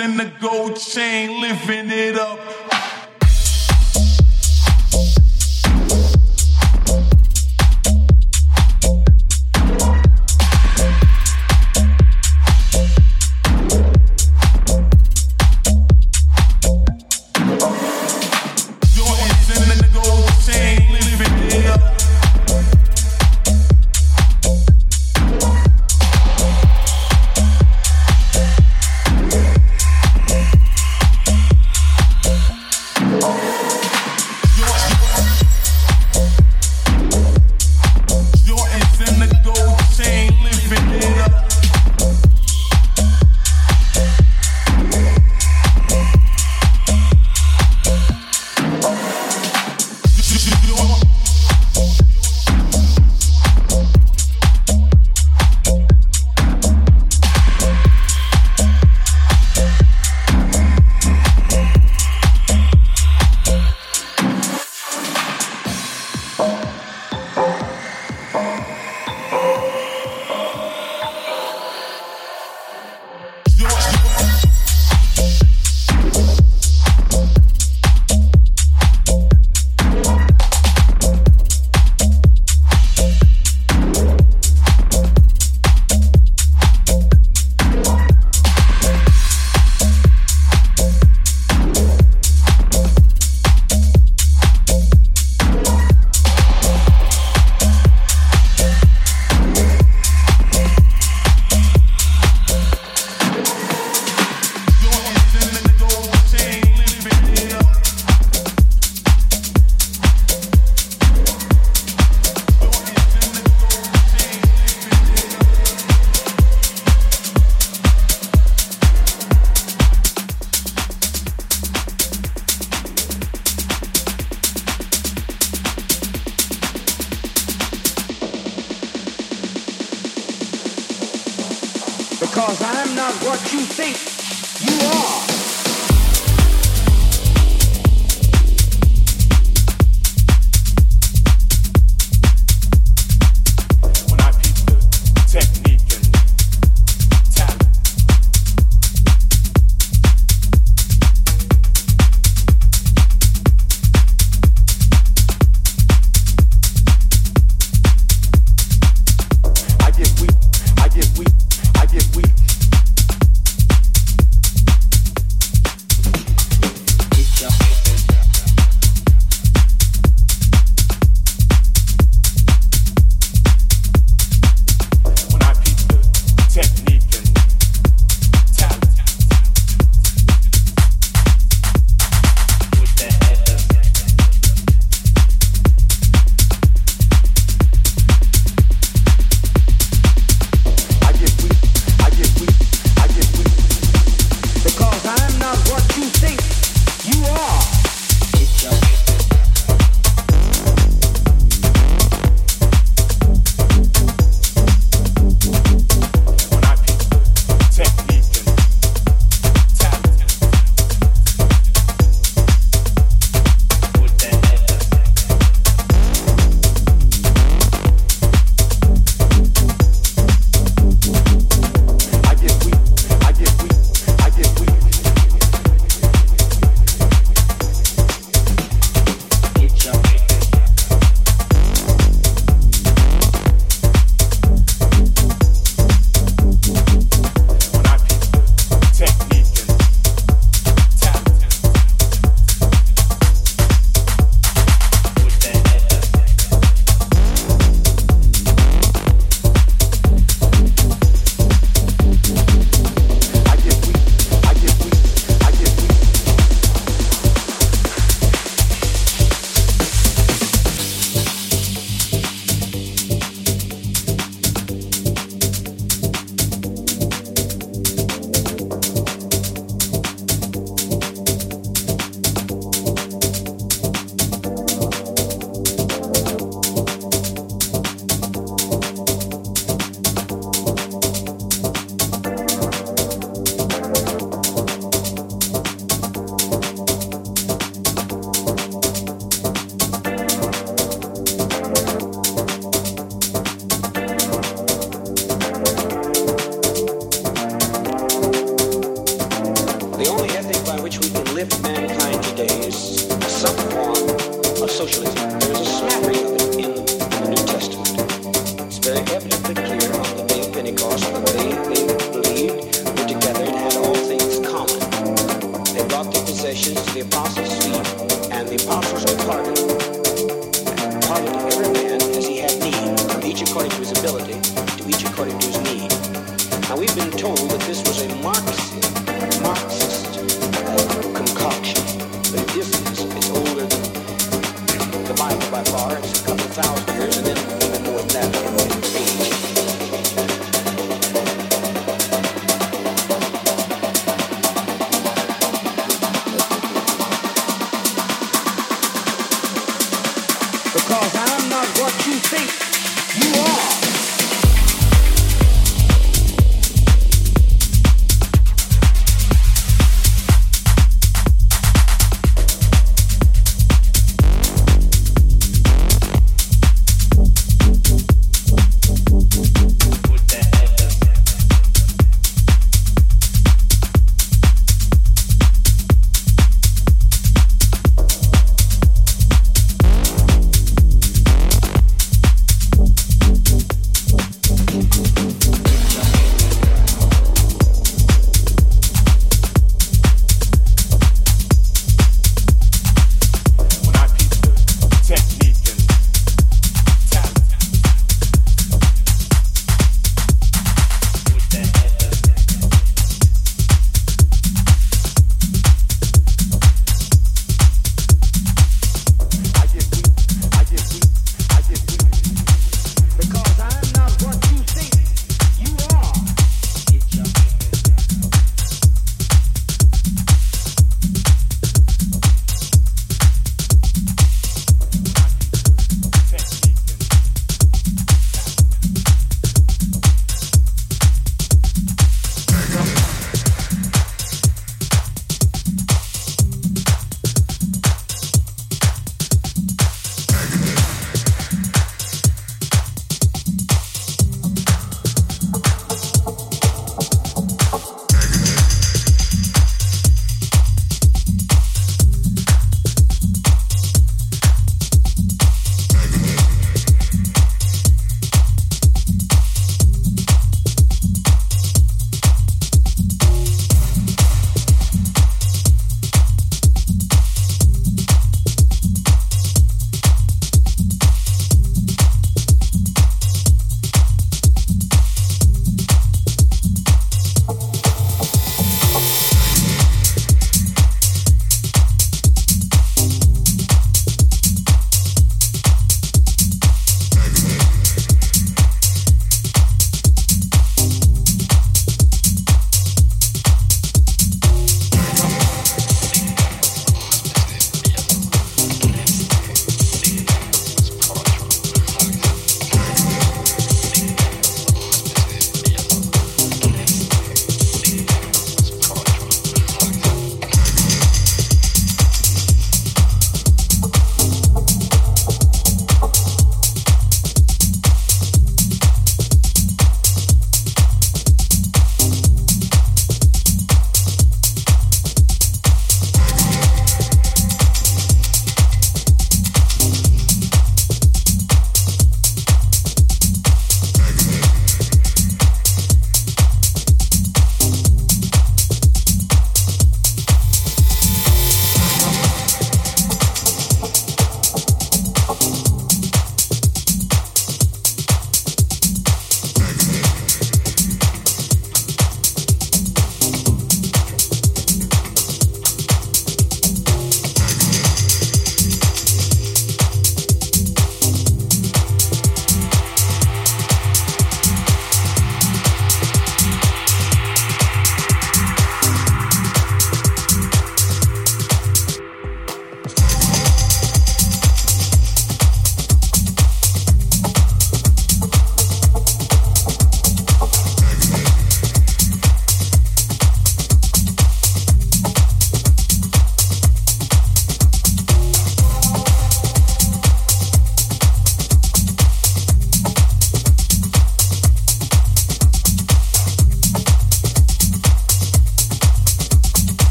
in the gold chain, living in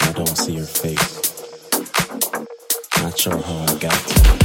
I don't see your face. Not sure how I got to.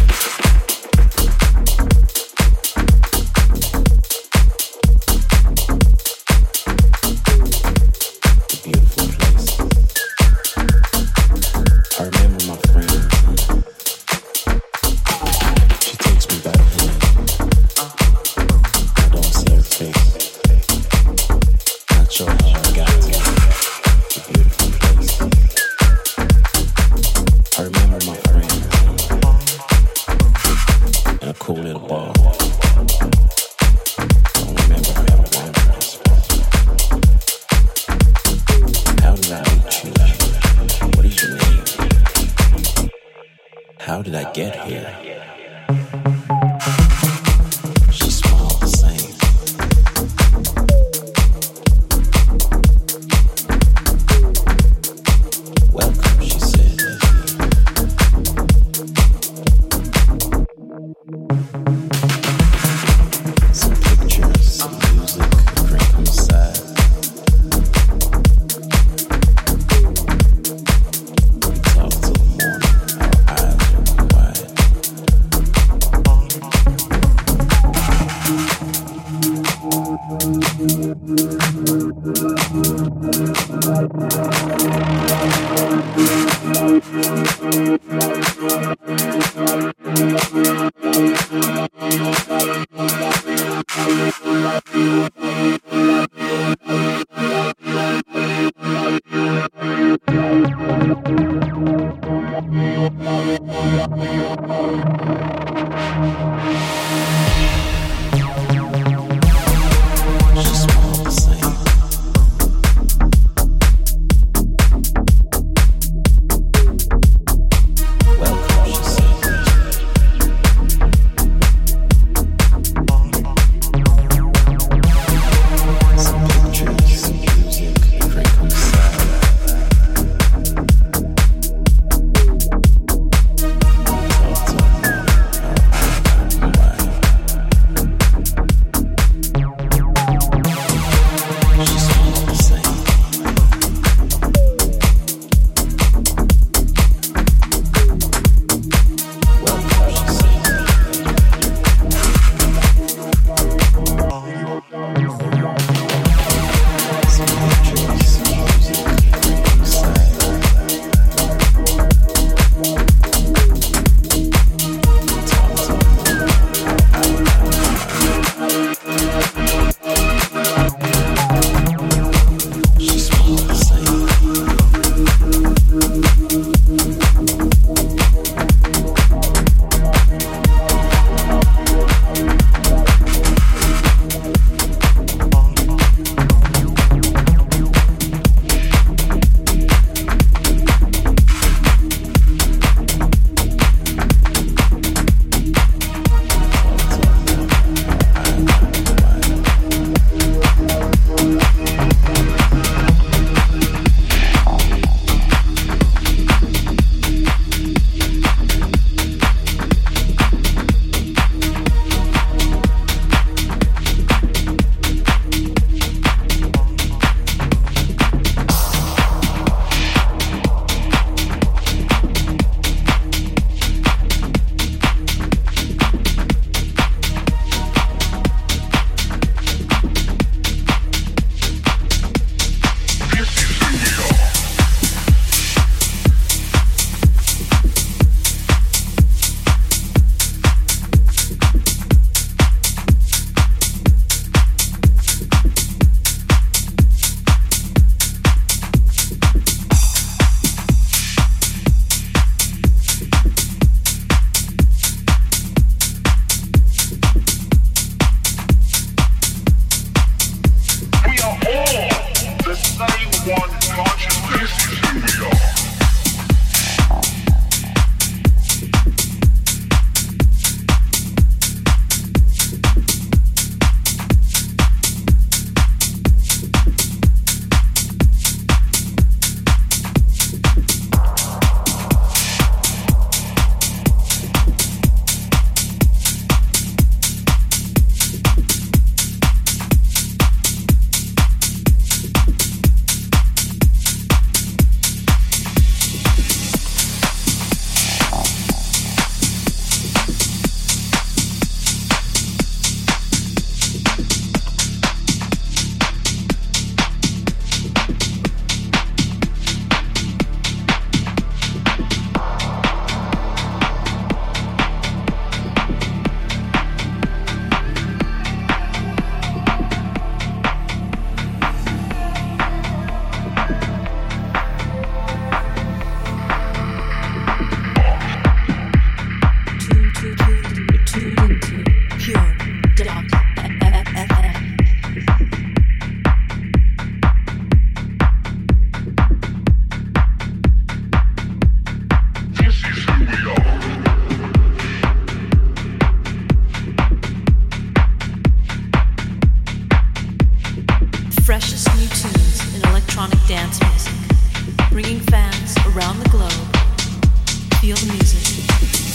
Every music,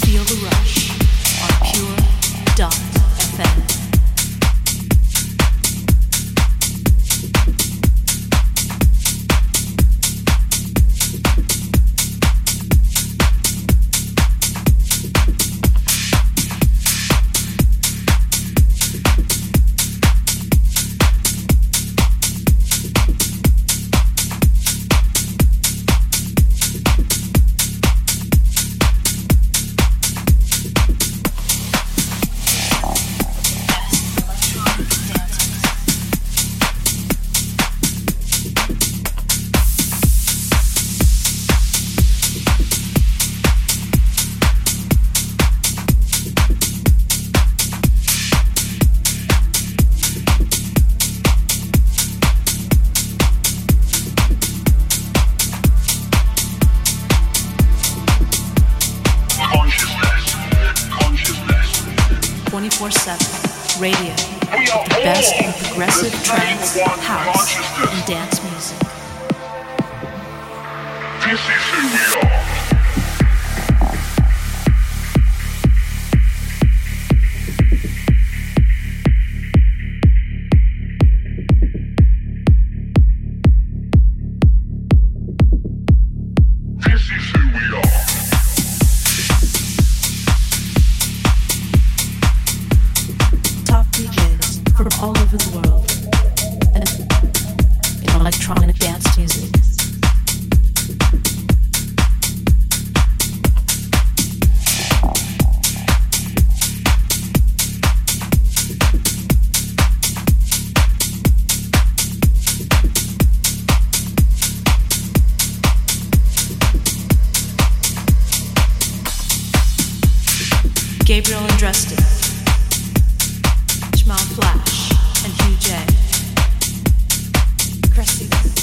feel the rush. On Pure Dot FM Radio.